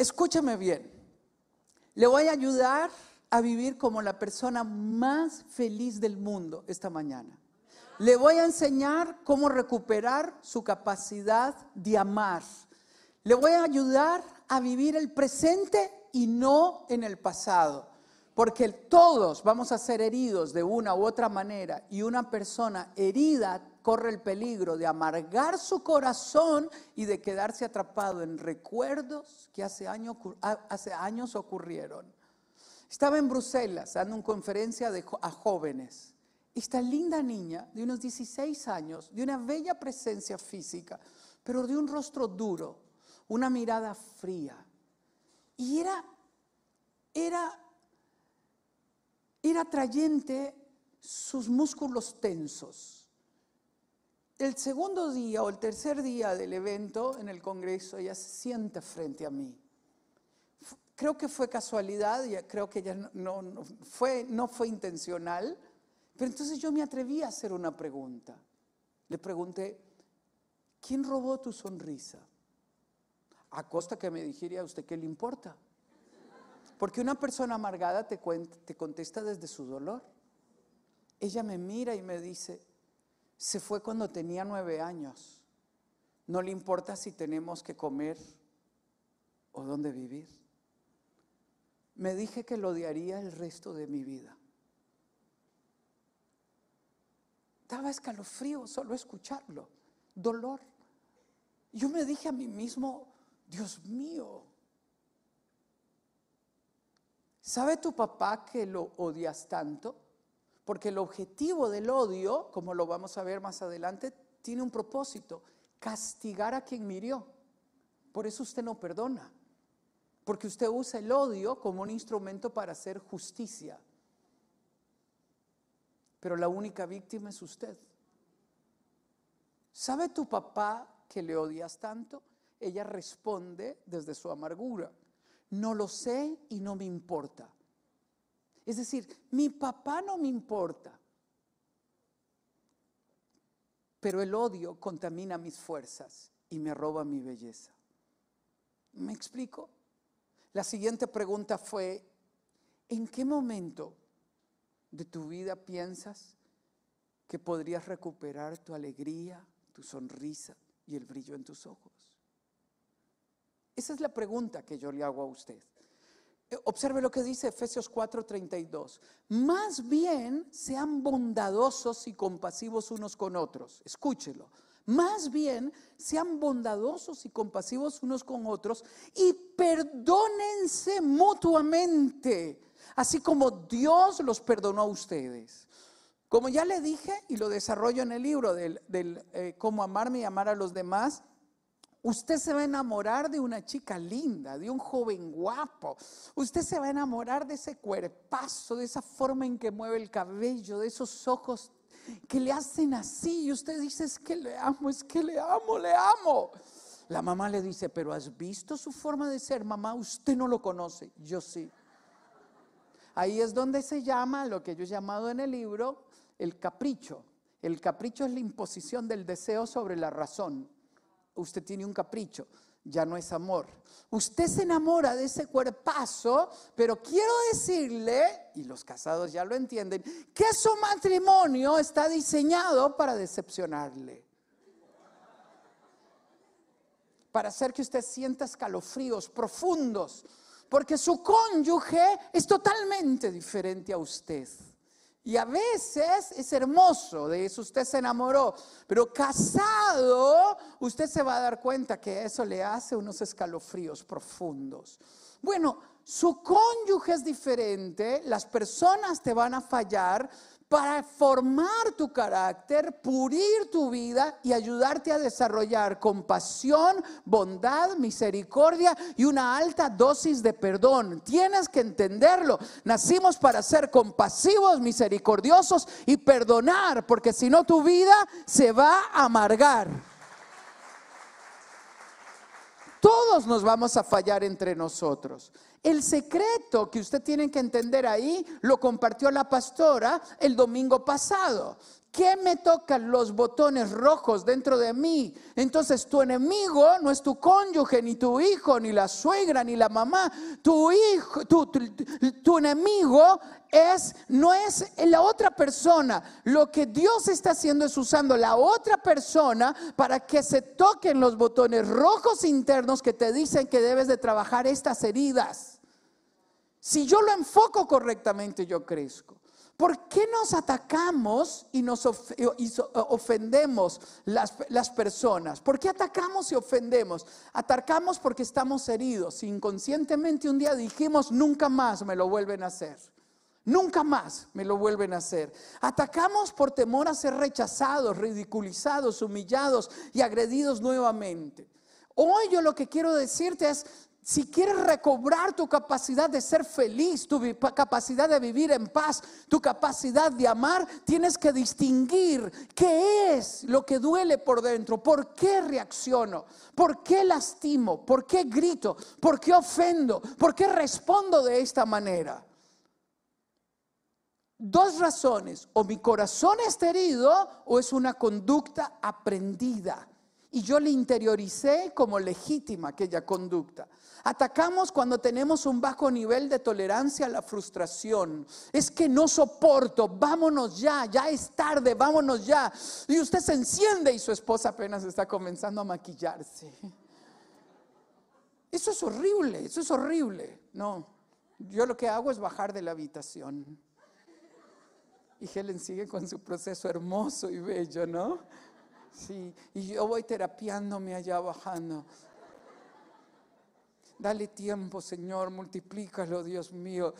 escúchame bien. Le voy a ayudar a vivir como la persona más feliz del mundo esta mañana. Le voy a enseñar cómo recuperar su capacidad de amar. Le voy a ayudar a vivir el presente y no en el pasado. Porque todos vamos a ser heridos de una u otra manera y una persona herida corre el peligro de amargar su corazón y de quedarse atrapado en recuerdos que hace, años ocurrieron. Estaba en Bruselas dando una conferencia a jóvenes. Esta linda niña de unos 16 años, de una bella presencia física, pero de un rostro duro, una mirada fría. Y era, era, era atrayente sus músculos tensos. El segundo día o el tercer día del evento en el Congreso, ella se siente frente a mí. Creo que fue casualidad, creo que ella no, no, fue, no fue intencional, pero entonces yo me atreví a hacer una pregunta. Le pregunté, ¿quién robó tu sonrisa? A costa que me dijera a usted qué le importa. Porque una persona amargada te, te contesta desde su dolor. Ella me mira y me dice, se fue cuando tenía nueve años. No le importa si tenemos que comer o dónde vivir me dije que lo odiaría el resto de mi vida. Daba escalofrío solo escucharlo, dolor. Yo me dije a mí mismo, Dios mío, ¿sabe tu papá que lo odias tanto? Porque el objetivo del odio, como lo vamos a ver más adelante, tiene un propósito, castigar a quien mirió. Por eso usted no perdona. Porque usted usa el odio como un instrumento para hacer justicia. Pero la única víctima es usted. ¿Sabe tu papá que le odias tanto? Ella responde desde su amargura. No lo sé y no me importa. Es decir, mi papá no me importa. Pero el odio contamina mis fuerzas y me roba mi belleza. ¿Me explico? La siguiente pregunta fue, ¿en qué momento de tu vida piensas que podrías recuperar tu alegría, tu sonrisa y el brillo en tus ojos? Esa es la pregunta que yo le hago a usted. Eh, observe lo que dice Efesios 4:32. Más bien sean bondadosos y compasivos unos con otros. Escúchelo más bien, sean bondadosos y compasivos unos con otros y perdónense mutuamente, así como Dios los perdonó a ustedes. Como ya le dije y lo desarrollo en el libro del, eh, cómo amarme y amar a los demás, Usted se va a enamorar de una chica linda, de un joven guapo. Usted se va a enamorar de ese cuerpazo, de esa forma en que mueve el cabello, de esos ojos que le hacen así y usted dice, es que le amo, es que le amo, le amo. La mamá le dice, pero ¿has visto su forma de ser? Mamá, usted no lo conoce, yo sí. Ahí es donde se llama lo que yo he llamado en el libro el capricho. El capricho es la imposición del deseo sobre la razón. Usted tiene un capricho ya no es amor. Usted se enamora de ese cuerpazo, pero quiero decirle, y los casados ya lo entienden, que su matrimonio está diseñado para decepcionarle. Para hacer que usted sienta escalofríos profundos, porque su cónyuge es totalmente diferente a usted. Y a veces es hermoso, de eso usted se enamoró, pero casado usted se va a dar cuenta que eso le hace unos escalofríos profundos. Bueno, su cónyuge es diferente, las personas te van a fallar, para formar tu carácter, purir tu vida y ayudarte a desarrollar compasión, bondad, misericordia y una alta dosis de perdón. Tienes que entenderlo. Nacimos para ser compasivos, misericordiosos y perdonar, porque si no tu vida se va a amargar. Todos nos vamos a fallar entre nosotros. El secreto que usted tiene que entender ahí lo compartió la pastora el domingo pasado. ¿Qué me tocan los botones rojos dentro de mí? Entonces tu enemigo no es tu cónyuge, ni tu hijo, ni la suegra, ni la mamá. Tu enemigo es, no es la otra persona. Lo que Dios está haciendo es usando la otra persona para que se toquen los botones rojos internos que te dicen que debes de trabajar estas heridas. Si yo lo enfoco correctamente, yo crezco. ¿Por qué nos atacamos y nos ofendemos las, las, personas? ¿Por qué atacamos y ofendemos? Atacamos porque estamos heridos. Inconscientemente un día dijimos, nunca más me lo vuelven a hacer. Nunca más me lo vuelven a hacer. Atacamos por temor a ser rechazados, ridiculizados, humillados y agredidos nuevamente. Hoy yo lo que quiero decirte es, si quieres recobrar tu capacidad de ser feliz, tu capacidad de vivir en paz, tu capacidad de amar, tienes que distinguir qué es lo que duele por dentro, por qué reacciono, por qué lastimo, por qué grito, por qué ofendo, por qué respondo de esta manera. Dos razones, o mi corazón está herido o es una conducta aprendida. Y yo le interioricé como legítima aquella conducta. Atacamos cuando tenemos un bajo nivel de tolerancia a la frustración. Es que no soporto, vámonos ya, ya es tarde, vámonos ya. Y usted se enciende y su esposa apenas está comenzando a maquillarse. Eso es horrible, eso es horrible. No, yo lo que hago es bajar de la habitación. Y Helen sigue con su proceso hermoso y bello, ¿no? Sí, y yo voy terapiándome allá bajando. Dale tiempo, Señor, multiplícalo, Dios mío.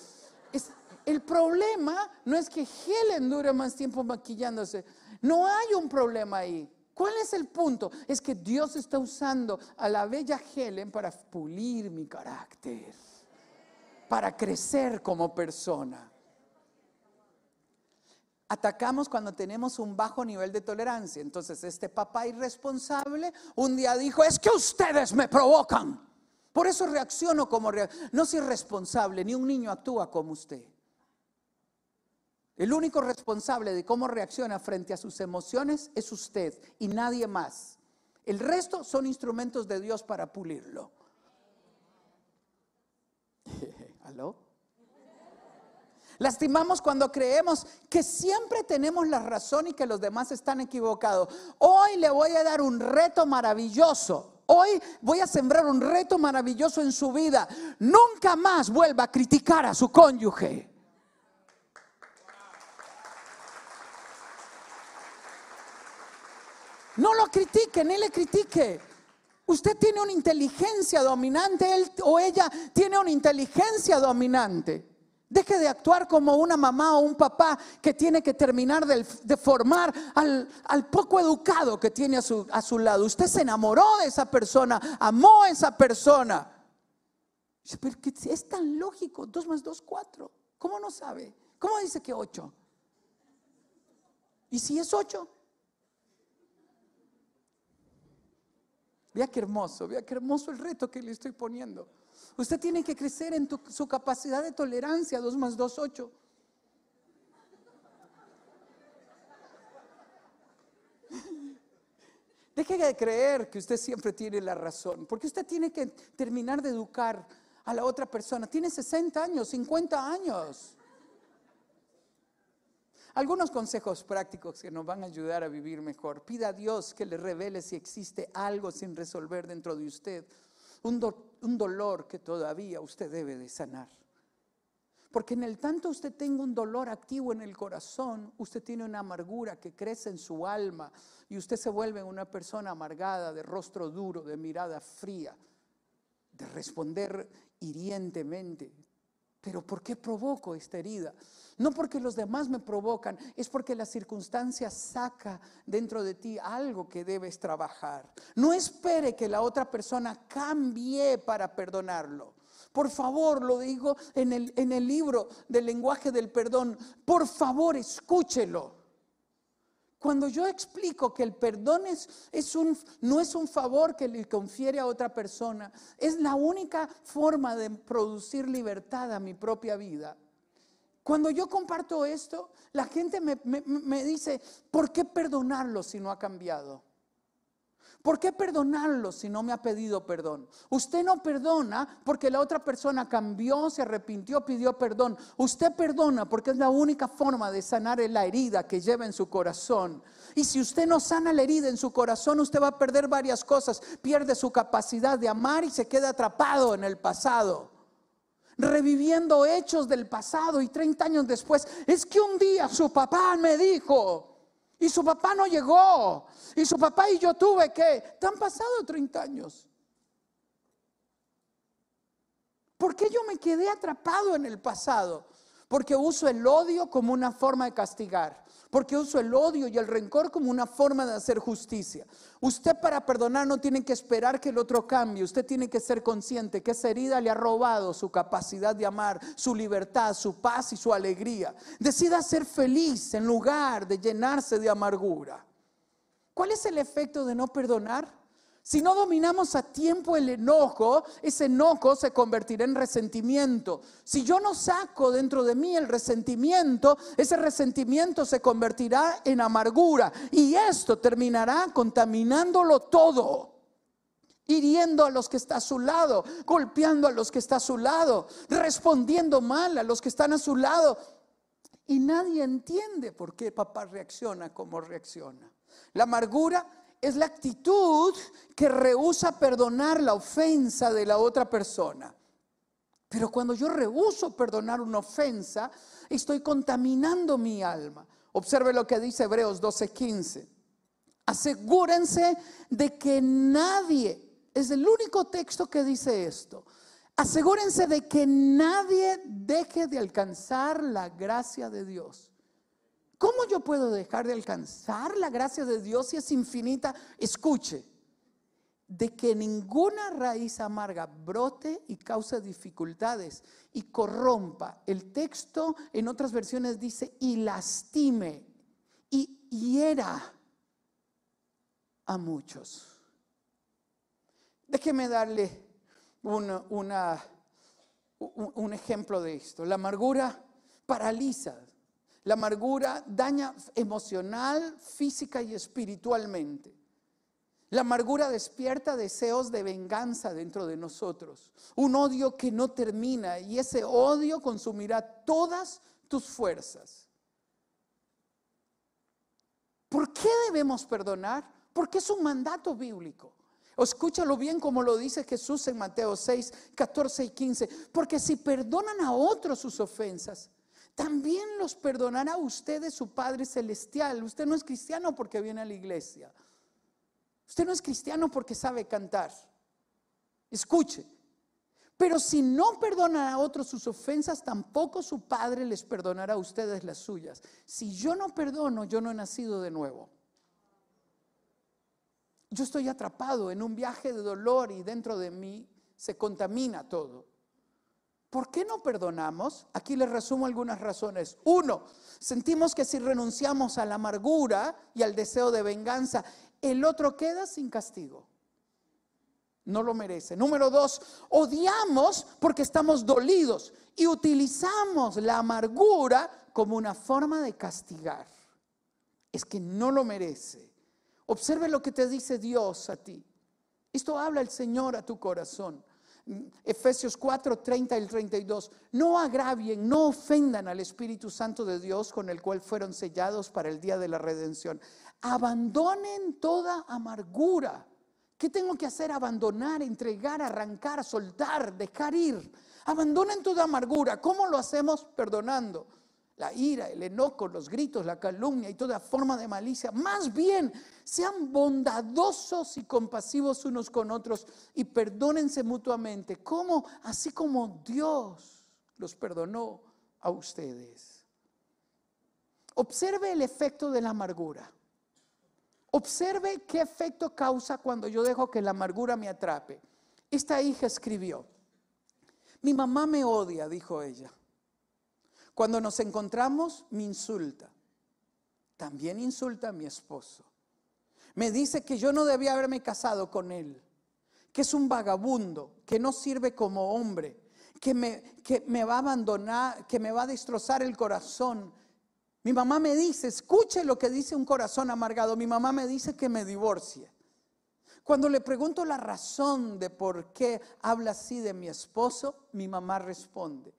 El problema no es que Helen dure más tiempo maquillándose. No hay un problema ahí. ¿Cuál es el punto? Es que Dios está usando a la bella Helen para pulir mi carácter, para crecer como persona. Atacamos cuando tenemos un bajo nivel de tolerancia. Entonces, este papá irresponsable un día dijo, es que ustedes me provocan. Por eso reacciono como No soy responsable, ni un niño actúa como usted. El único responsable de cómo reacciona frente a sus emociones es usted y nadie más. El resto son instrumentos de Dios para pulirlo. ¿Aló? Lastimamos cuando creemos que siempre tenemos la razón y que los demás están equivocados. Hoy le voy a dar un reto maravilloso. Hoy voy a sembrar un reto maravilloso en su vida. Nunca más vuelva a criticar a su cónyuge. No lo critique, ni le critique. Usted tiene una inteligencia dominante, él o ella tiene una inteligencia dominante. Deje de actuar como una mamá o un papá que tiene que terminar de, formar al, poco educado que tiene a su, lado. Usted se enamoró de esa persona, amó a esa persona. Pero es tan lógico, dos más dos, cuatro. ¿Cómo no sabe? ¿Cómo dice que ocho? ¿Y si es ocho? Vea qué hermoso, vea qué hermoso el reto que le estoy poniendo. Usted tiene que crecer en su capacidad de tolerancia, 2 más 2, 8. Deje de creer que usted siempre tiene la razón, porque usted tiene que terminar de educar a la otra persona. Tiene 60 años, 50 años. Algunos consejos prácticos que nos van a ayudar a vivir mejor. Pida a Dios que le revele si existe algo sin resolver dentro de usted un, dolor que todavía usted debe de sanar. Porque en el tanto usted tenga un dolor activo en el corazón, usted tiene una amargura que crece en su alma y usted se vuelve una persona amargada, de rostro duro, de mirada fría, de responder hirientemente. Pero ¿por qué provoco esta herida? No porque los demás me provocan, es porque la circunstancia saca dentro de ti algo que debes trabajar. No espere que la otra persona cambie para perdonarlo. Por favor, lo digo en el, en el libro del lenguaje del perdón, por favor escúchelo. Cuando yo explico que el perdón no es un favor que le confiere a otra persona, es la única forma de producir libertad a mi propia vida Cuando yo comparto esto, la gente me, me dice, ¿por qué perdonarlo si no ha cambiado? ¿Por qué perdonarlo si no me ha pedido perdón? Usted no perdona porque la otra persona cambió, se arrepintió, pidió perdón. Usted perdona porque es la única forma de sanar la herida que lleva en su corazón. Y si usted no sana la herida en su corazón, usted va a perder varias cosas. Pierde su capacidad de amar y se queda atrapado en el pasado. Reviviendo hechos del pasado y 30 años después, es que un día su papá me dijo, y su papá no llegó. Y su papá y yo tuve que... ¿Te han pasado 30 años? ¿Por qué yo me quedé atrapado en el pasado? Porque uso el odio como una forma de castigar porque uso el odio y el rencor como una forma de hacer justicia. Usted para perdonar no tiene que esperar que el otro cambie, usted tiene que ser consciente que esa herida le ha robado su capacidad de amar, su libertad, su paz y su alegría. Decida ser feliz en lugar de llenarse de amargura. ¿Cuál es el efecto de no perdonar? Si no dominamos a tiempo el enojo, ese enojo se convertirá en resentimiento. Si yo no saco dentro de mí el resentimiento, ese resentimiento se convertirá en amargura y esto terminará contaminándolo todo. Hiriendo a los que está a su lado, golpeando a los que está a su lado, respondiendo mal a los que están a su lado. Y nadie entiende por qué papá reacciona como reacciona. La amargura es la actitud que rehúsa perdonar la ofensa de la otra persona. Pero cuando yo rehuso perdonar una ofensa, estoy contaminando mi alma. Observe lo que dice Hebreos 12:15. Asegúrense de que nadie, es el único texto que dice esto, asegúrense de que nadie deje de alcanzar la gracia de Dios. ¿Cómo yo puedo dejar de alcanzar la gracia de Dios si es infinita? Escuche, de que ninguna raíz amarga brote y cause dificultades y corrompa. El texto en otras versiones dice y lastime y hiera a muchos. Déjeme darle un ejemplo de esto. La amargura paraliza, la amargura daña emocional, física y espiritualmente. La amargura despierta deseos de venganza dentro de nosotros, un odio que no termina y ese odio consumirá todas tus fuerzas. ¿Por qué debemos perdonar? Porque es un mandato bíblico. Escúchalo bien como lo dice Jesús en Mateo 6, 14 y 15. Porque si perdonan a otros sus ofensas, también los perdonará a ustedes su Padre Celestial. Usted no es cristiano porque viene a la iglesia. Usted no es cristiano porque sabe cantar. Escuche. Pero si no perdonan a otros sus ofensas, tampoco su Padre les perdonará a ustedes las suyas. Si yo no perdono, yo no he nacido de nuevo. Yo estoy atrapado en un viaje de dolor y dentro de mí se contamina todo. ¿Por qué no perdonamos? Aquí les resumo algunas razones. Uno, sentimos que si renunciamos a la amargura y al deseo de venganza, el otro queda sin castigo. No lo merece. Número dos, odiamos porque estamos dolidos y utilizamos la amargura como una forma de castigar. Es que no lo merece. Observe lo que te dice Dios a ti. Esto habla el Señor a tu corazón. Efesios 4, 30 y 32. No agravien, no ofendan al Espíritu Santo de Dios con el cual fueron sellados para el día de la redención. Abandonen toda amargura. ¿Qué tengo que hacer? Abandonar, entregar, arrancar, soltar, dejar ir. Abandonen toda amargura. ¿Cómo lo hacemos? Perdonando la ira, el enojo, los gritos, la calumnia y toda forma de malicia. Más bien, sean bondadosos y compasivos unos con otros y perdónense mutuamente, como así como Dios los perdonó a ustedes. Observe el efecto de la amargura. Observe qué efecto causa cuando yo dejo que la amargura me atrape. Esta hija escribió, mi mamá me odia, dijo ella. Cuando nos encontramos, me insulta. También insulta a mi esposo. Me dice que yo no debía haberme casado con él, que es un vagabundo, que no sirve como hombre, que me, va a abandonar, que me va a destrozar el corazón. Mi mamá me dice, escuche lo que dice un corazón amargado. Mi mamá me dice que me divorcie. Cuando le pregunto la razón de por qué habla así de mi esposo, mi mamá responde,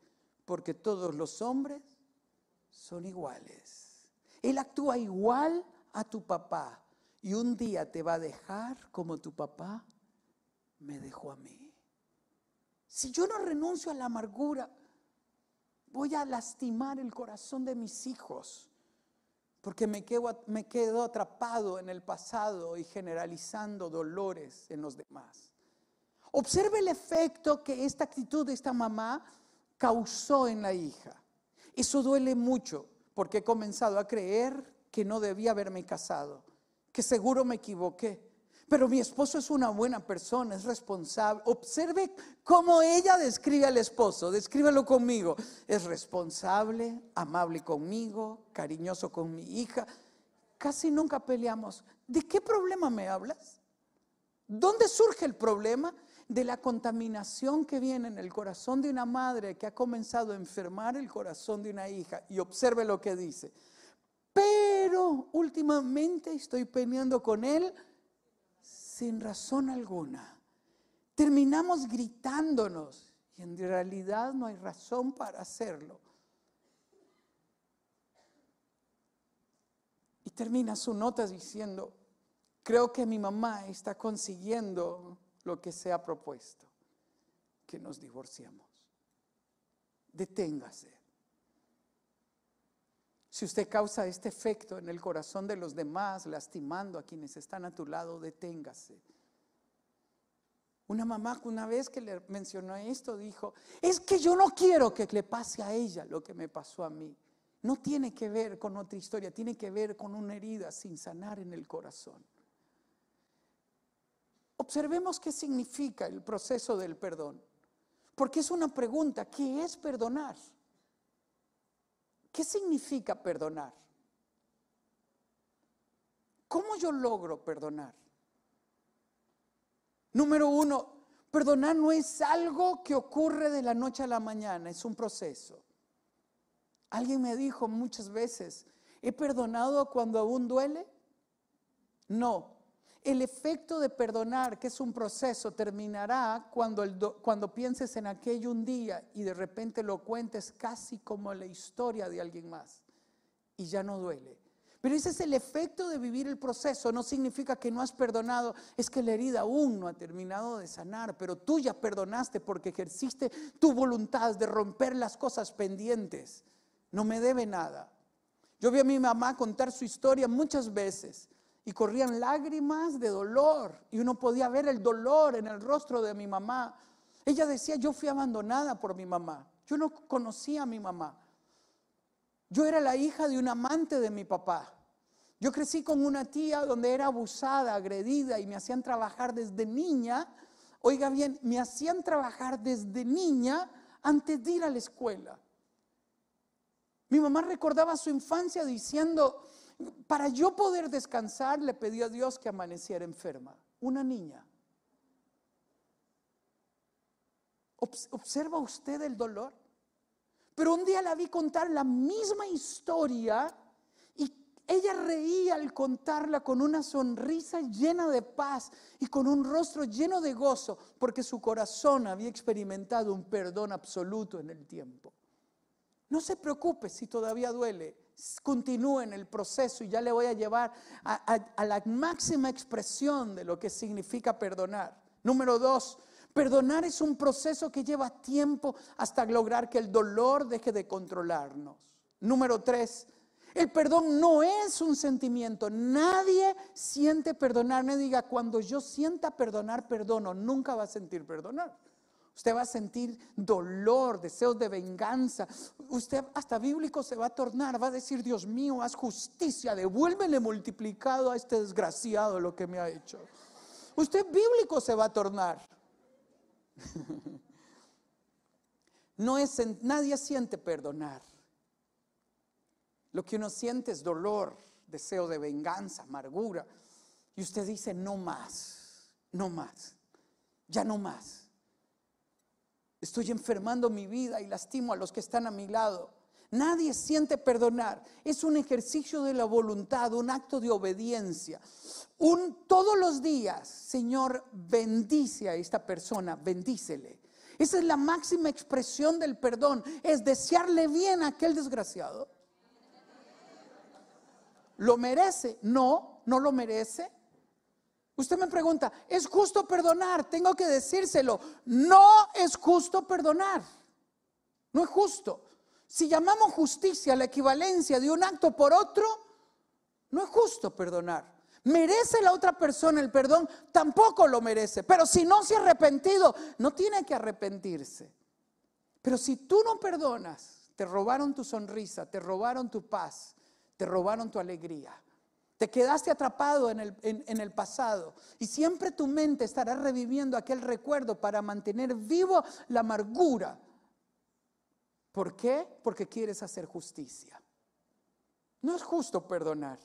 porque todos los hombres son iguales. Él actúa igual a tu papá y un día te va a dejar como tu papá me dejó a mí. Si yo no renuncio a la amargura, voy a lastimar el corazón de mis hijos, porque me quedo, me quedo atrapado en el pasado y generalizando dolores en los demás. Observe el efecto que esta actitud de esta mamá causó en la hija. Eso duele mucho porque he comenzado a creer que no debía haberme casado, que seguro me equivoqué. Pero mi esposo es una buena persona, es responsable. Observe cómo ella describe al esposo, descríbelo conmigo. Es responsable, amable conmigo, cariñoso con mi hija. Casi nunca peleamos. ¿De qué problema me hablas? ¿Dónde surge el problema? De la contaminación que viene en el corazón de una madre que ha comenzado a enfermar el corazón de una hija. Y observe lo que dice. Pero últimamente estoy peleando con él sin razón alguna. Terminamos gritándonos y en realidad no hay razón para hacerlo. Y termina su nota diciendo, creo que mi mamá está consiguiendo lo que se ha propuesto, que nos divorciemos. Deténgase. Si usted causa este efecto en el corazón de los demás, lastimando a quienes están a tu lado, deténgase. Una mamá una vez que le mencionó esto dijo, es que yo no quiero que le pase a ella lo que me pasó a mí. No tiene que ver con otra historia, tiene que ver con una herida sin sanar en el corazón. Observemos qué significa el proceso del perdón, porque es una pregunta, ¿qué es perdonar? ¿Qué significa perdonar? ¿Cómo yo logro perdonar? Número uno, perdonar no es algo que ocurre de la noche a la mañana, es un proceso. Alguien me dijo muchas veces, ¿he perdonado cuando aún duele? No, el efecto de perdonar, que es un proceso, terminará cuando, pienses en aquello un día y de repente lo cuentes casi como la historia de alguien más y ya no duele. Pero ese es el efecto de vivir el proceso. No significa que no has perdonado, es que la herida aún no ha terminado de sanar, pero tú ya perdonaste porque ejerciste tu voluntad de romper las cosas pendientes. No me debe nada. Yo vi a mi mamá contar su historia muchas veces y corrían lágrimas de dolor y uno podía ver el dolor en el rostro de mi mamá. Ella decía, yo fui abandonada por mi mamá, yo no conocía a mi mamá. Yo era la hija de un amante de mi papá. Yo crecí con una tía donde era abusada, agredida y me hacían trabajar desde niña. Oiga bien, me hacían trabajar desde niña antes de ir a la escuela. Mi mamá recordaba su infancia diciendo, para yo poder descansar, le pedí a Dios que amaneciera enferma. Una niña. ¿Observa usted el dolor? Pero un día la vi contar la misma historia y ella reía al contarla con una sonrisa llena de paz y con un rostro lleno de gozo, porque su corazón había experimentado un perdón absoluto en el tiempo. No se preocupe si todavía duele, continúe en el proceso y ya le voy a llevar a, la máxima expresión de lo que significa perdonar. Número dos, perdonar es un proceso que lleva tiempo hasta lograr que el dolor deje de controlarnos. Número tres, el perdón no es un sentimiento. Nadie siente perdonar. No diga, cuando yo sienta perdonar, perdono. Nunca va a sentir perdonar. Usted va a sentir dolor, deseos de venganza. Usted hasta bíblico se va a tornar, va a decir, Dios mío, haz justicia, devuélvele multiplicado a este desgraciado lo que me ha hecho. Usted bíblico se va a tornar. No es, nadie siente perdonar. Lo que uno siente es dolor, deseo de venganza, amargura. Y usted dice, no más, no más, ya no más. Estoy enfermando mi vida y lastimo a los que están a mi lado. Nadie siente perdonar. Es un ejercicio de la voluntad, un acto de obediencia. Un, todos los días, Señor, bendice a esta persona, bendícele. Esa es la máxima expresión del perdón, es desearle bien a aquel desgraciado. ¿Lo merece? No, no lo merece. Usted me pregunta, ¿es justo perdonar? Tengo que decírselo. No es justo perdonar. No es justo. Si llamamos justicia la equivalencia de un acto por otro, no es justo perdonar. ¿Merece la otra persona el perdón? Tampoco lo merece. Pero si no se ha arrepentido, no tiene que arrepentirse. Pero si tú no perdonas, te robaron tu sonrisa, te robaron tu paz, te robaron tu alegría. Te quedaste atrapado en el, pasado y siempre tu mente estará reviviendo aquel recuerdo para mantener vivo la amargura. ¿Por qué? Porque quieres hacer justicia. No es justo perdonar.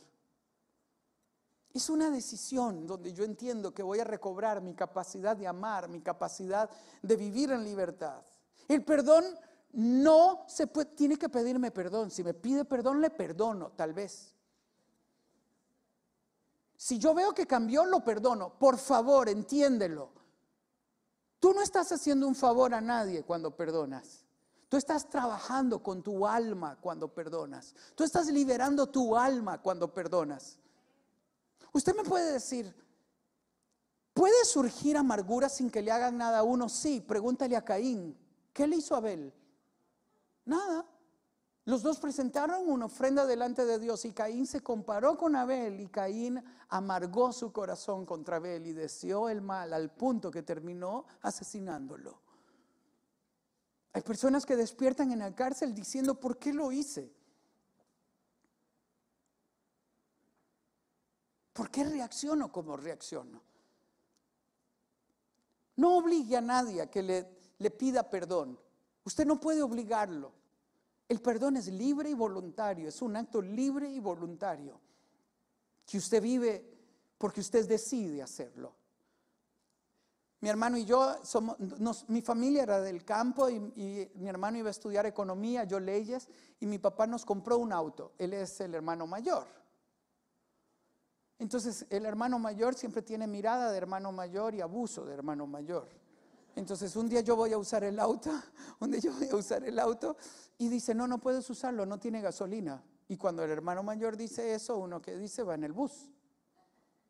Es una decisión donde yo entiendo que voy a recobrar mi capacidad de amar, mi capacidad de vivir en libertad. El perdón no se puede, tiene que pedirme perdón. Si me pide perdón, le perdono, tal vez. Si yo veo que cambió, lo perdono. Por favor, entiéndelo. Tú no estás haciendo un favor a nadie cuando perdonas. Tú estás trabajando con tu alma cuando perdonas. Tú estás liberando tu alma cuando perdonas. Usted me puede decir, ¿puede surgir amargura sin que le hagan nada a uno? Sí, pregúntale a Caín. ¿Qué le hizo Abel? Nada. Los dos presentaron una ofrenda delante de Dios y Caín se comparó con Abel y Caín amargó su corazón contra Abel y deseó el mal al punto que terminó asesinándolo. Hay personas que despiertan en la cárcel diciendo, ¿por qué lo hice? ¿Por qué reacciono como reacciono? No obligue a nadie a que le, le pida perdón. Usted no puede obligarlo. El perdón es libre y voluntario, es un acto libre y voluntario que usted vive porque usted decide hacerlo. Mi hermano y yo, somos, mi familia era del campo y, mi hermano iba a estudiar economía, yo leyes, y mi papá nos compró un auto. Él es el hermano mayor. Entonces, el hermano mayor siempre tiene mirada de hermano mayor y abuso de hermano mayor. Entonces, un día yo voy a usar el auto, un yo voy a usar el auto y dice, no, no puedes usarlo, no tiene gasolina. Y cuando el hermano mayor dice eso, uno que dice va en el bus,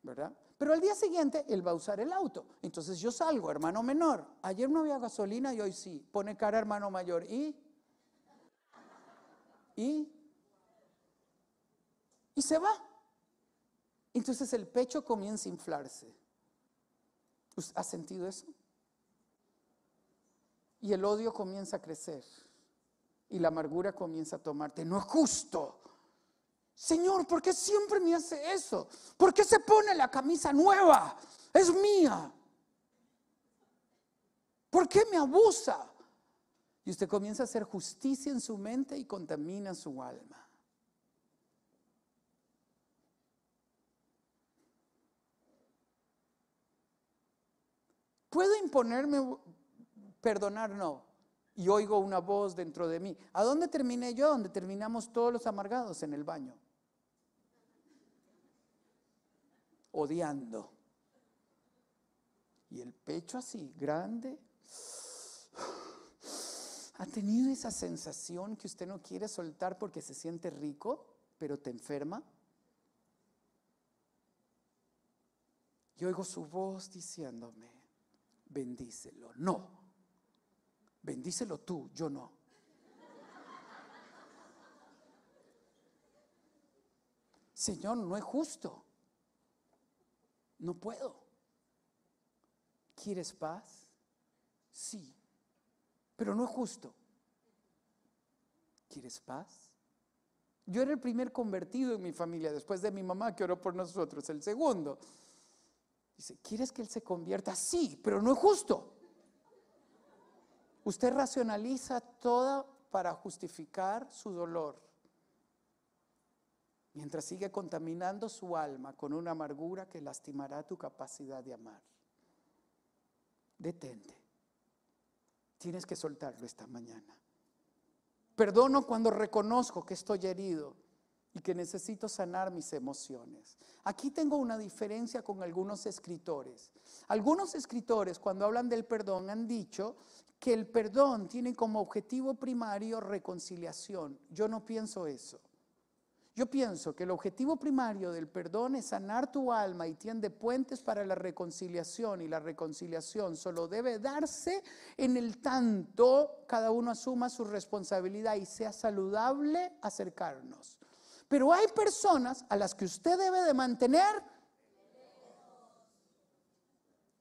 ¿verdad? Pero al día siguiente él va a usar el auto. Entonces yo salgo, hermano menor. Ayer no había gasolina y hoy sí. Pone cara hermano mayor. ¿Y? ¿Y? Y se va. Entonces el pecho comienza a inflarse. ¿Ha sentido eso? Y el odio comienza a crecer. Y la amargura comienza a tomarte. No es justo. Señor, ¿por qué siempre me hace eso? ¿Por qué se pone la camisa nueva? Es mía. ¿Por qué me abusa? Y usted comienza a hacer justicia en su mente y contamina su alma. ¿Puedo imponerme perdonar? No. Y oigo una voz dentro de mí. ¿A dónde terminé yo? Donde terminamos todos los amargados en el baño. Odiando. Y el pecho así, grande. ¿Ha tenido esa sensación que usted no quiere soltar porque se siente rico, pero te enferma? Y oigo su voz diciéndome, bendícelo. No, bendícelo tú, yo no. Señor, no es justo. No puedo. ¿Quieres paz? Sí, pero no es justo. ¿Quieres paz? Yo era el primer convertido en mi familia, después de mi mamá que oró por nosotros, el segundo. Dice, ¿quieres que Él se convierta? Sí, pero no es justo. Usted racionaliza todo para justificar su dolor, mientras sigue contaminando su alma con una amargura que lastimará tu capacidad de amar. Detente. Tienes que soltarlo esta mañana. Perdono cuando reconozco que estoy herido y que necesito sanar mis emociones. Aquí tengo una diferencia con algunos escritores. Algunos escritores cuando hablan del perdón han dicho que el perdón tiene como objetivo primario reconciliación. Yo no pienso eso. Yo pienso que el objetivo primario del perdón es sanar tu alma y tiende puentes para la reconciliación y la reconciliación solo debe darse en el tanto cada uno asuma su responsabilidad y sea saludable acercarnos. Pero hay personas a las que usted debe de mantener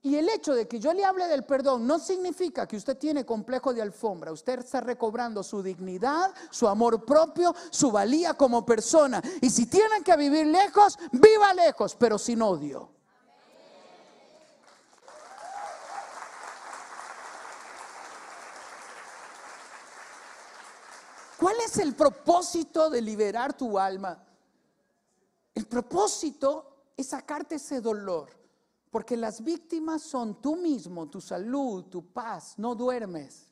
y el hecho de que yo le hable del perdón no significa que usted tiene complejo de alfombra. Usted está recobrando su dignidad, su amor propio, su valía como persona. Y si tiene que vivir lejos, viva lejos, pero sin odio. ¿Cuál es el propósito de liberar tu alma? El propósito es sacarte ese dolor porque las víctimas son tú mismo, tu salud, tu paz, no duermes.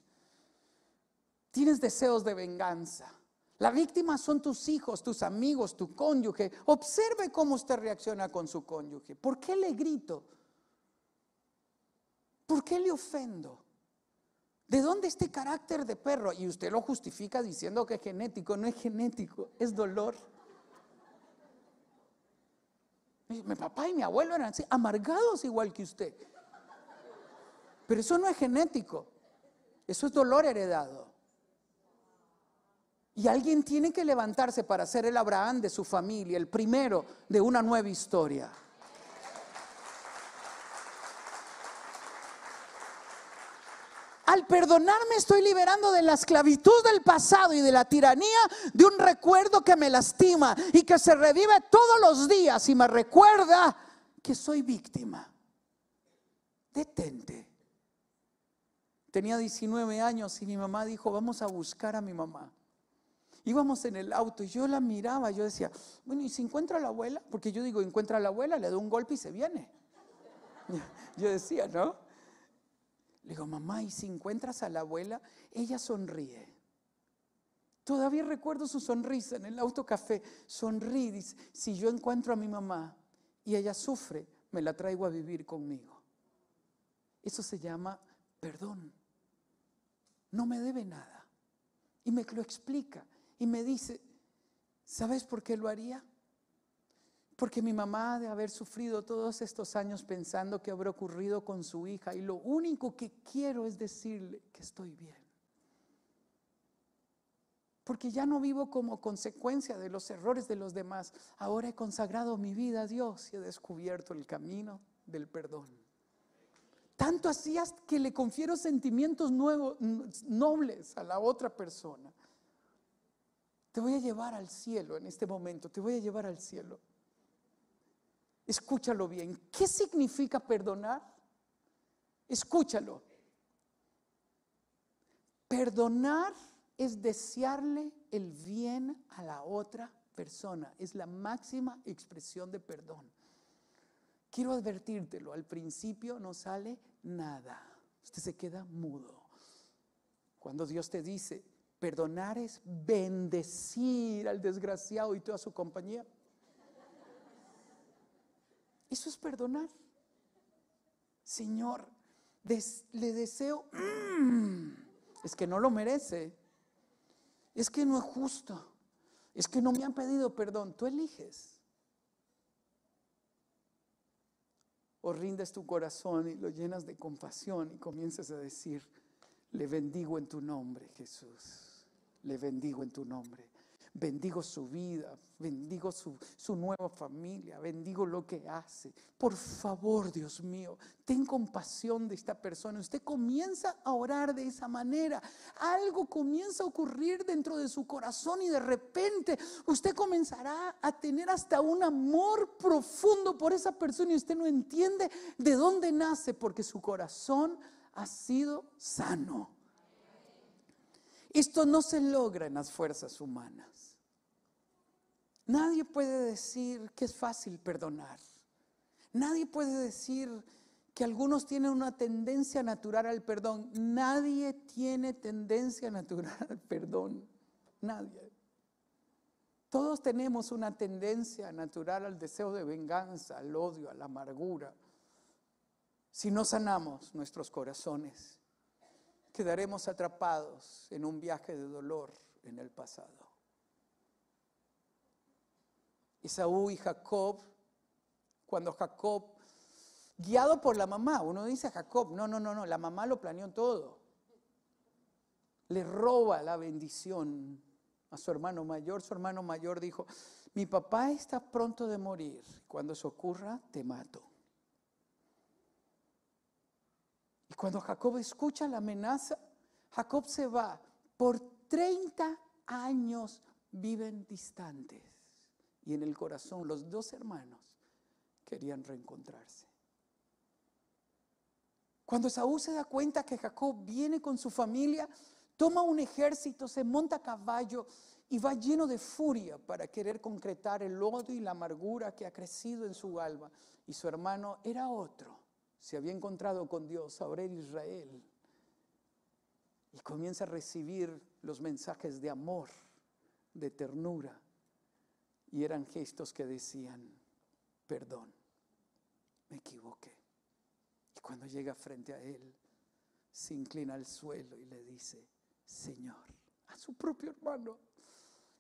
Tienes deseos de venganza. La víctima son tus hijos, tus amigos, tu cónyuge. Observe cómo usted reacciona con su cónyuge. ¿Por qué le grito? ¿Por qué le ofendo? ¿De dónde este carácter de perro? Y usted lo justifica diciendo que es genético. No es genético, es dolor. Mi papá y mi abuelo eran así, amargados igual que usted. Pero eso no es genético, eso es dolor heredado. Y alguien tiene que levantarse para ser el Abraham de su familia, el primero de una nueva historia. Al perdonarme estoy liberando de la esclavitud del pasado y de la tiranía de un recuerdo que me lastima y que se revive todos los días y me recuerda que soy víctima. Detente. Tenía 19 años y mi mamá dijo, vamos a buscar a mi mamá. Íbamos en el auto y yo la miraba, yo decía, bueno, ¿y si encuentra a la abuela? Porque yo digo, encuentra a la abuela, le doy un golpe y se viene. Yo decía, ¿no? Le digo, mamá, ¿y si encuentras a la abuela? Ella sonríe. Todavía recuerdo su sonrisa en el autocafé. Sonríe, dice, si yo encuentro a mi mamá y ella sufre, me la traigo a vivir conmigo. Eso se llama perdón. No me debe nada. Y me lo explica. Y me dice, ¿sabes por qué lo haría? Porque mi mamá de haber sufrido todos estos años pensando que habrá ocurrido con su hija y lo único que quiero es decirle que estoy bien. Porque ya no vivo como consecuencia de los errores de los demás. Ahora he consagrado mi vida a Dios y he descubierto el camino del perdón. Tanto así que le confiero sentimientos nuevos, nobles a la otra persona. Te voy a llevar al cielo en este momento, te voy a llevar al cielo. Escúchalo bien. ¿Qué significa perdonar? Escúchalo. Perdonar es desearle el bien a la otra persona. Es la máxima expresión de perdón. Quiero advertírtelo, al principio no sale nada. Usted se queda mudo. Cuando Dios te dice, perdonar es bendecir al desgraciado y toda su compañía. Eso es perdonar. Señor, le deseo, mm, es que no lo merece, es que no es justo, es que no me han pedido perdón. Tú eliges. O rindes tu corazón y lo llenas de compasión y comienzas a decir, le bendigo en tu nombre, Jesús. Le bendigo en tu nombre bendigo su vida, bendigo su, nueva familia, bendigo lo que hace. Por favor, Dios mío, ten compasión de esta persona. Usted comienza a orar de esa manera. Algo comienza a ocurrir dentro de su corazón y de repente usted comenzará a tener hasta un amor profundo por esa persona y usted no entiende de dónde nace porque su corazón ha sido sano. Esto no se logra en las fuerzas humanas. Nadie puede decir que es fácil perdonar. Nadie puede decir que algunos tienen una tendencia natural al perdón. Nadie tiene tendencia natural al perdón. Nadie. Todos tenemos una tendencia natural al deseo de venganza, al odio, a la amargura. Si no sanamos nuestros corazones, quedaremos atrapados en un viaje de dolor en el pasado. Esaú y Jacob, cuando Jacob, guiado por la mamá, uno dice Jacob, no, no, no, no, la mamá lo planeó todo. Le roba la bendición a su hermano mayor. Su hermano mayor dijo, mi papá está pronto de morir. Cuando eso ocurra, te mato. Y cuando Jacob escucha la amenaza, Jacob se va. Por 30 años viven distantes. Y en el corazón los dos hermanos querían reencontrarse. Cuando Saúl se da cuenta que Jacob viene con su familia, toma un ejército, se monta a caballo y va lleno de furia para querer concretar el odio y la amargura que ha crecido en su alma. Y su hermano era otro, se había encontrado con Dios, ahora era Israel. Y comienza a recibir los mensajes de amor, de ternura. Y eran gestos que decían, perdón, me equivoqué. Y cuando llega frente a él, se inclina al suelo y le dice, Señor, a su propio hermano.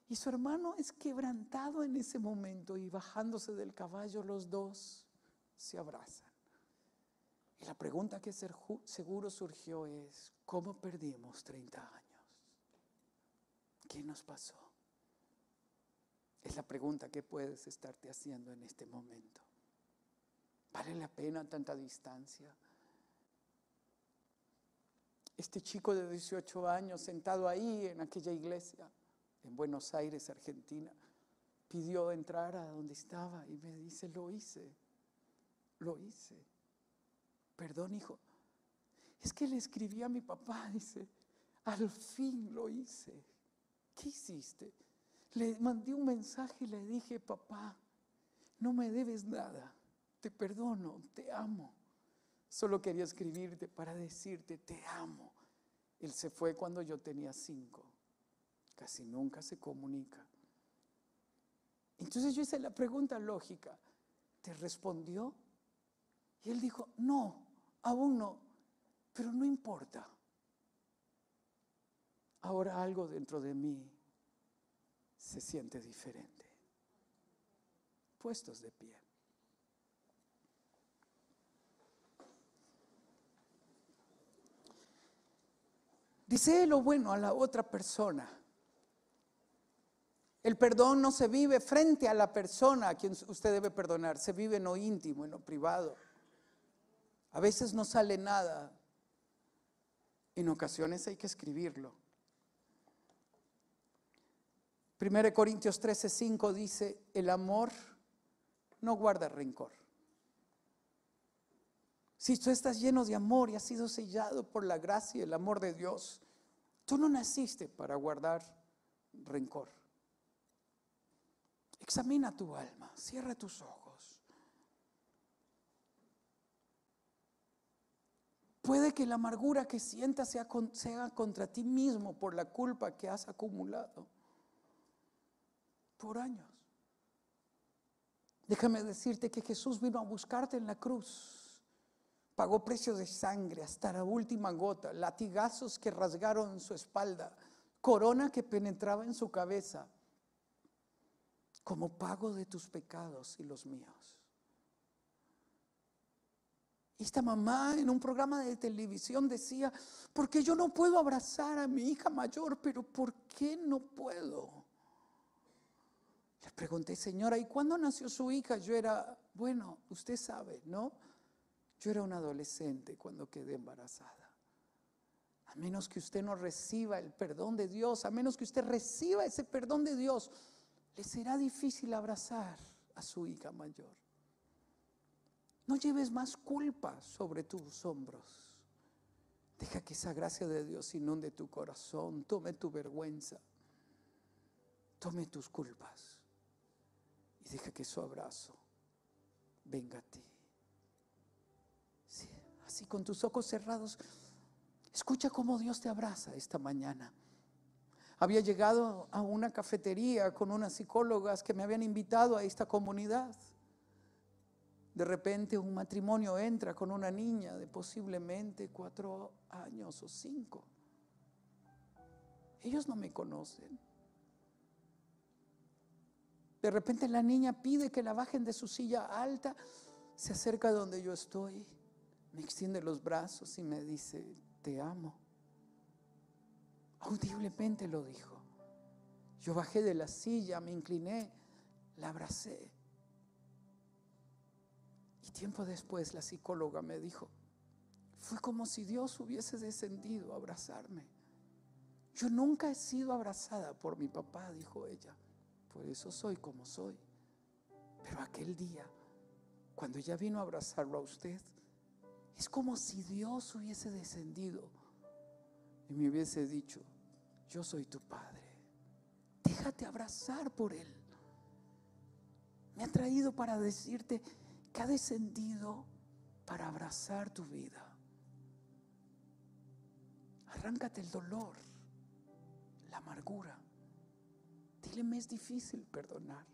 Y su hermano es quebrantado en ese momento y bajándose del caballo los dos se abrazan. Y la pregunta que seguro surgió es, ¿cómo perdimos 30 años? ¿Qué nos pasó? Es la pregunta que puedes estarte haciendo en este momento. ¿Vale la pena tanta distancia? este chico de 18 años sentado ahí en aquella iglesia en Buenos Aires, Argentina, pidió entrar a donde estaba y me dice, lo hice, lo hice. Perdón, hijo. Es que le escribí a mi papá, dice, al fin lo hice. ¿Qué hiciste? Le mandé un mensaje y le dije, papá, no me debes nada, te perdono, te amo. Solo quería escribirte para decirte, te amo. Él se fue cuando yo tenía cinco. Casi nunca se comunica. Entonces yo hice la pregunta lógica. ¿Te respondió? Y él dijo, no, aún no, pero no importa. Ahora algo dentro de mí se siente diferente. Puestos de pie. Dice lo bueno a la otra persona. El perdón no se vive frente a la persona a quien usted debe perdonar, se vive en lo íntimo, en lo privado. A veces no sale nada, en ocasiones hay que escribirlo. 1 Corintios 13, 5 dice, el amor no guarda rencor. Si tú estás lleno de amor y has sido sellado por la gracia y el amor de Dios, Tú no naciste para guardar rencor. Examina tu alma, cierra tus ojos. Puede que la amargura que sientas sea, sea, contra ti mismo por la culpa que has acumulado por años. Déjame decirte que Jesús vino a buscarte en la cruz Pagó precio de sangre hasta la última gota, latigazos que rasgaron su espalda, corona que penetraba en su cabeza, como pago de tus pecados y los míos. Esta mamá en un programa de televisión decía, porque yo no puedo abrazar a mi hija mayor, pero ¿por qué no puedo? Le pregunté, señora, ¿y cuándo nació su hija? Yo era, bueno, usted sabe, ¿no? Yo era un adolescente cuando quedé embarazada. A menos que usted no reciba el perdón de Dios, a menos que usted reciba ese perdón de Dios, le será difícil abrazar a su hija mayor. No lleves más culpa sobre tus hombros. Deja que esa gracia de Dios inunde tu corazón, tome tu vergüenza, tome tus culpas y deja que su abrazo venga a ti. Sí. así con tus ojos cerrados, escucha cómo Dios te abraza esta mañana. Había llegado a una cafetería con unas psicólogas que me habían invitado a esta comunidad. De repente un matrimonio entra con una niña de posiblemente cuatro años o cinco. Ellos no me conocen. De repente la niña pide que la bajen de su silla alta, se acerca donde yo estoy, me extiende los brazos y me dice, te amo. Audiblemente lo dijo. Yo bajé de la silla, me incliné, la abracé. Y tiempo después la psicóloga me dijo, fue como si Dios hubiese descendido a abrazarme. Yo nunca he sido abrazada por mi papá, dijo ella. Por eso soy como soy. Pero aquel día, cuando ella vino a abrazarlo a usted, es como si Dios hubiese descendido y me hubiese dicho, yo soy tu Padre. Déjate abrazar por Él. Me ha traído para decirte que ha descendido para abrazar tu vida. Arráncate el dolor, la amargura. Dile, me es difícil perdonar.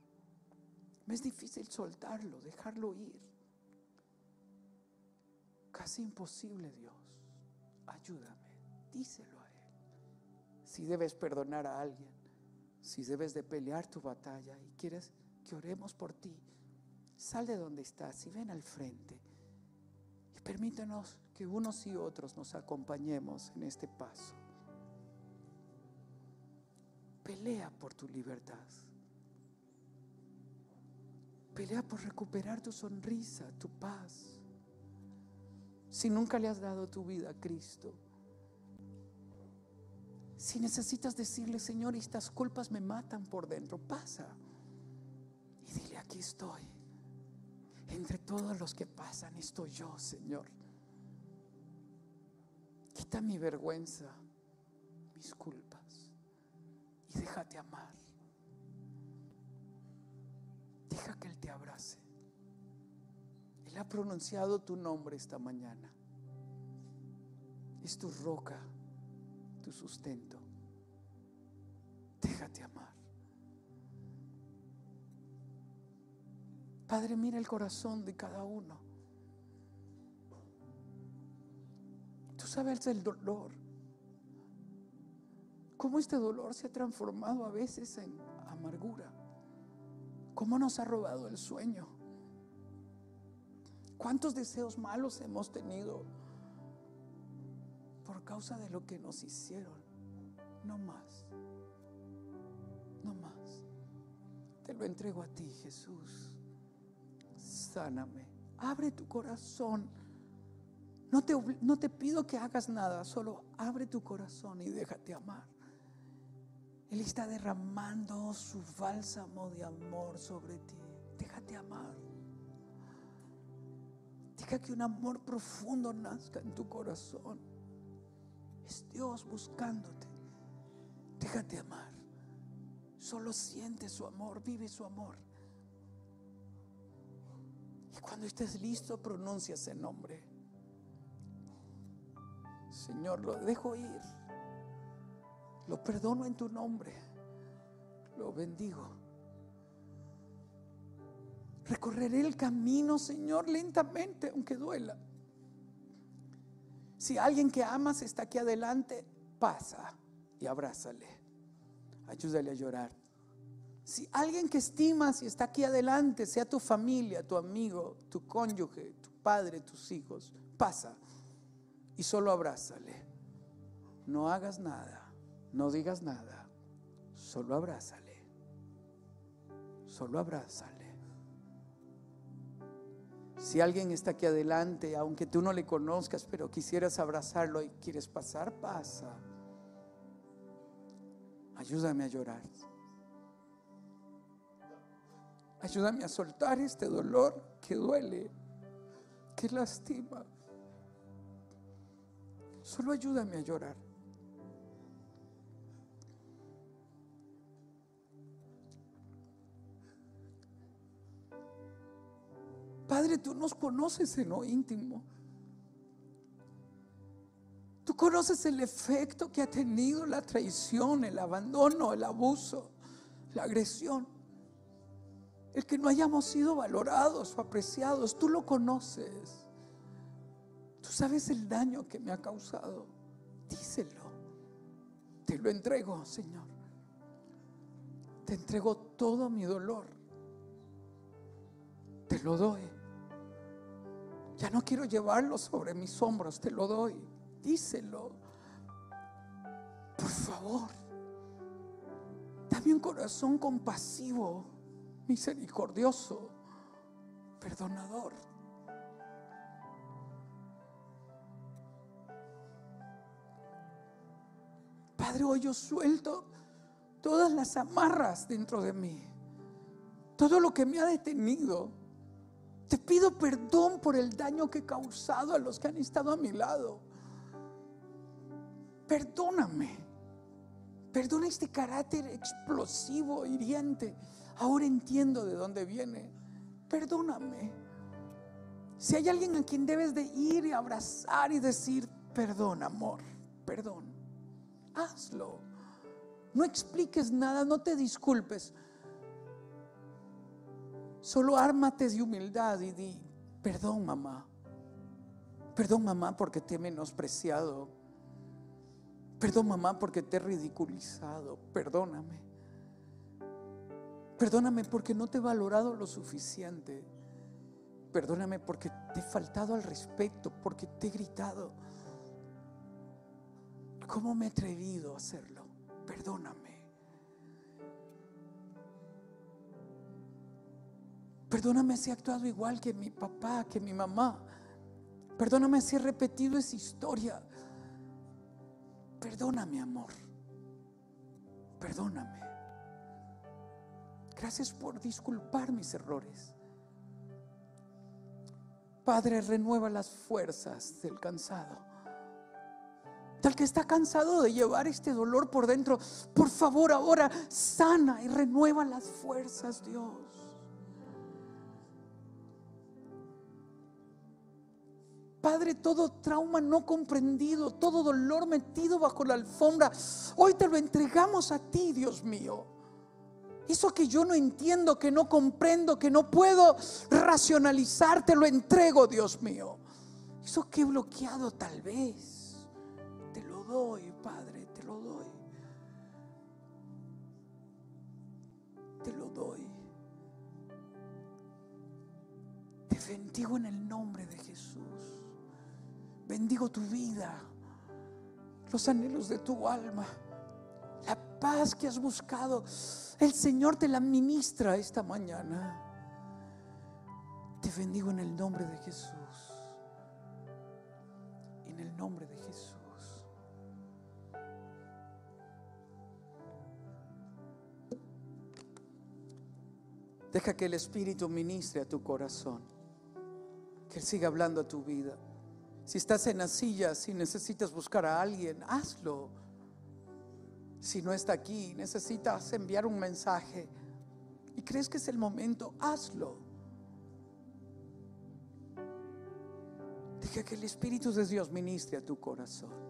Me es difícil soltarlo, dejarlo ir. Casi imposible, Dios. Ayúdame. Díselo a Él. Si debes perdonar a alguien, si debes de pelear tu batalla y quieres que oremos por ti, sal de donde estás y ven al frente. Y permítanos que unos y otros nos acompañemos en este paso. Pelea por tu libertad. Pelea por recuperar tu sonrisa, tu paz. Si nunca le has dado tu vida a Cristo. Si necesitas decirle, Señor, estas culpas me matan por dentro, pasa. Y dile, aquí estoy. Entre todos los que pasan estoy yo, Señor. Quita mi vergüenza, mis culpas. Y déjate amar. Deja que Él te abrace. Él ha pronunciado tu nombre esta mañana. Es tu roca, tu sustento. Déjate amar. Padre, mira el corazón de cada uno. Tú sabes el dolor. Cómo este dolor se ha transformado a veces en amargura. Cómo nos ha robado el sueño. ¿Cuántos deseos malos hemos tenido por causa de lo que nos hicieron? No más. No más. Te lo entrego a ti, Jesús. Sáname. Abre tu corazón. No te, no te pido que hagas nada, solo abre tu corazón y déjate amar. Él está derramando su bálsamo de amor sobre ti. Déjate amar. Deja que un amor profundo nazca en tu corazón. Es Dios buscándote. Déjate amar. Solo siente su amor, vive su amor. Y cuando estés listo, pronuncia ese nombre. Señor, lo dejo ir. Lo perdono en tu nombre. Lo bendigo. Recorreré el camino, Señor, lentamente, aunque duela. Si alguien que amas está aquí adelante, pasa y abrázale. Ayúdale a llorar. Si alguien que estimas y está aquí adelante, sea tu familia, tu amigo, tu cónyuge, tu padre, tus hijos, pasa y solo abrázale. No hagas nada, no digas nada, solo abrázale. Solo abrázale. Si alguien está aquí adelante, aunque tú no le conozcas, pero quisieras abrazarlo y quieres pasar, pasa. Ayúdame a llorar. Ayúdame a soltar este dolor que duele, que lastima. Solo ayúdame a llorar. Padre, tú nos conoces en lo íntimo. conoces el efecto que ha tenido la traición, el abandono, el abuso, la agresión. El que no hayamos sido valorados o apreciados, tú lo conoces. Tú sabes el daño que me ha causado. Díselo. Te lo entrego, Señor. Te entrego todo mi dolor. Te lo doy. Ya no quiero llevarlo sobre mis hombros, te lo doy. Díselo. Por favor. Dame un corazón compasivo, misericordioso, perdonador. Padre, hoy yo suelto todas las amarras dentro de mí. Todo lo que me ha detenido. Te pido perdón por el daño que he causado a los que han estado a mi lado. Perdóname. Perdona este carácter explosivo, hiriente. Ahora entiendo de dónde viene. Perdóname. Si hay alguien a quien debes de ir y abrazar y decir, perdón, amor, perdón, hazlo. No expliques nada, no te disculpes. Solo ármate de humildad y di, perdón mamá. Perdón mamá porque te he menospreciado. Perdón mamá porque te he ridiculizado. Perdóname. Perdóname porque no te he valorado lo suficiente. Perdóname porque te he faltado al respeto, porque te he gritado. ¿Cómo me he atrevido a hacerlo? Perdóname. Perdóname si he actuado igual que mi papá, que mi mamá. Perdóname si he repetido esa historia. Perdóname, amor. Perdóname. Gracias por disculpar mis errores. Padre, renueva las fuerzas del cansado. Tal que está cansado de llevar este dolor por dentro, por favor ahora sana y renueva las fuerzas, Dios. Padre, todo trauma no comprendido, todo dolor metido bajo la alfombra, hoy te lo entregamos a ti, Dios mío. Eso que yo no entiendo, que no comprendo, que no puedo racionalizar, te lo entrego, Dios mío. Eso que he bloqueado tal vez, te lo doy, Padre, te lo doy. Te lo doy. Te bendigo en el nombre de Jesús. Bendigo tu vida, los anhelos de tu alma, paz que has buscado. El Señor te la ministra esta mañana. Te bendigo en el nombre de Jesús. En el nombre de Jesús. Deja que el Espíritu ministre a tu corazón. Que Él siga hablando a tu vida. Si estás en la silla, si necesitas buscar a alguien, hazlo. Si no está aquí, necesitas enviar un mensaje y crees que es el momento, hazlo. Deja que el Espíritu de Dios ministre a tu corazón.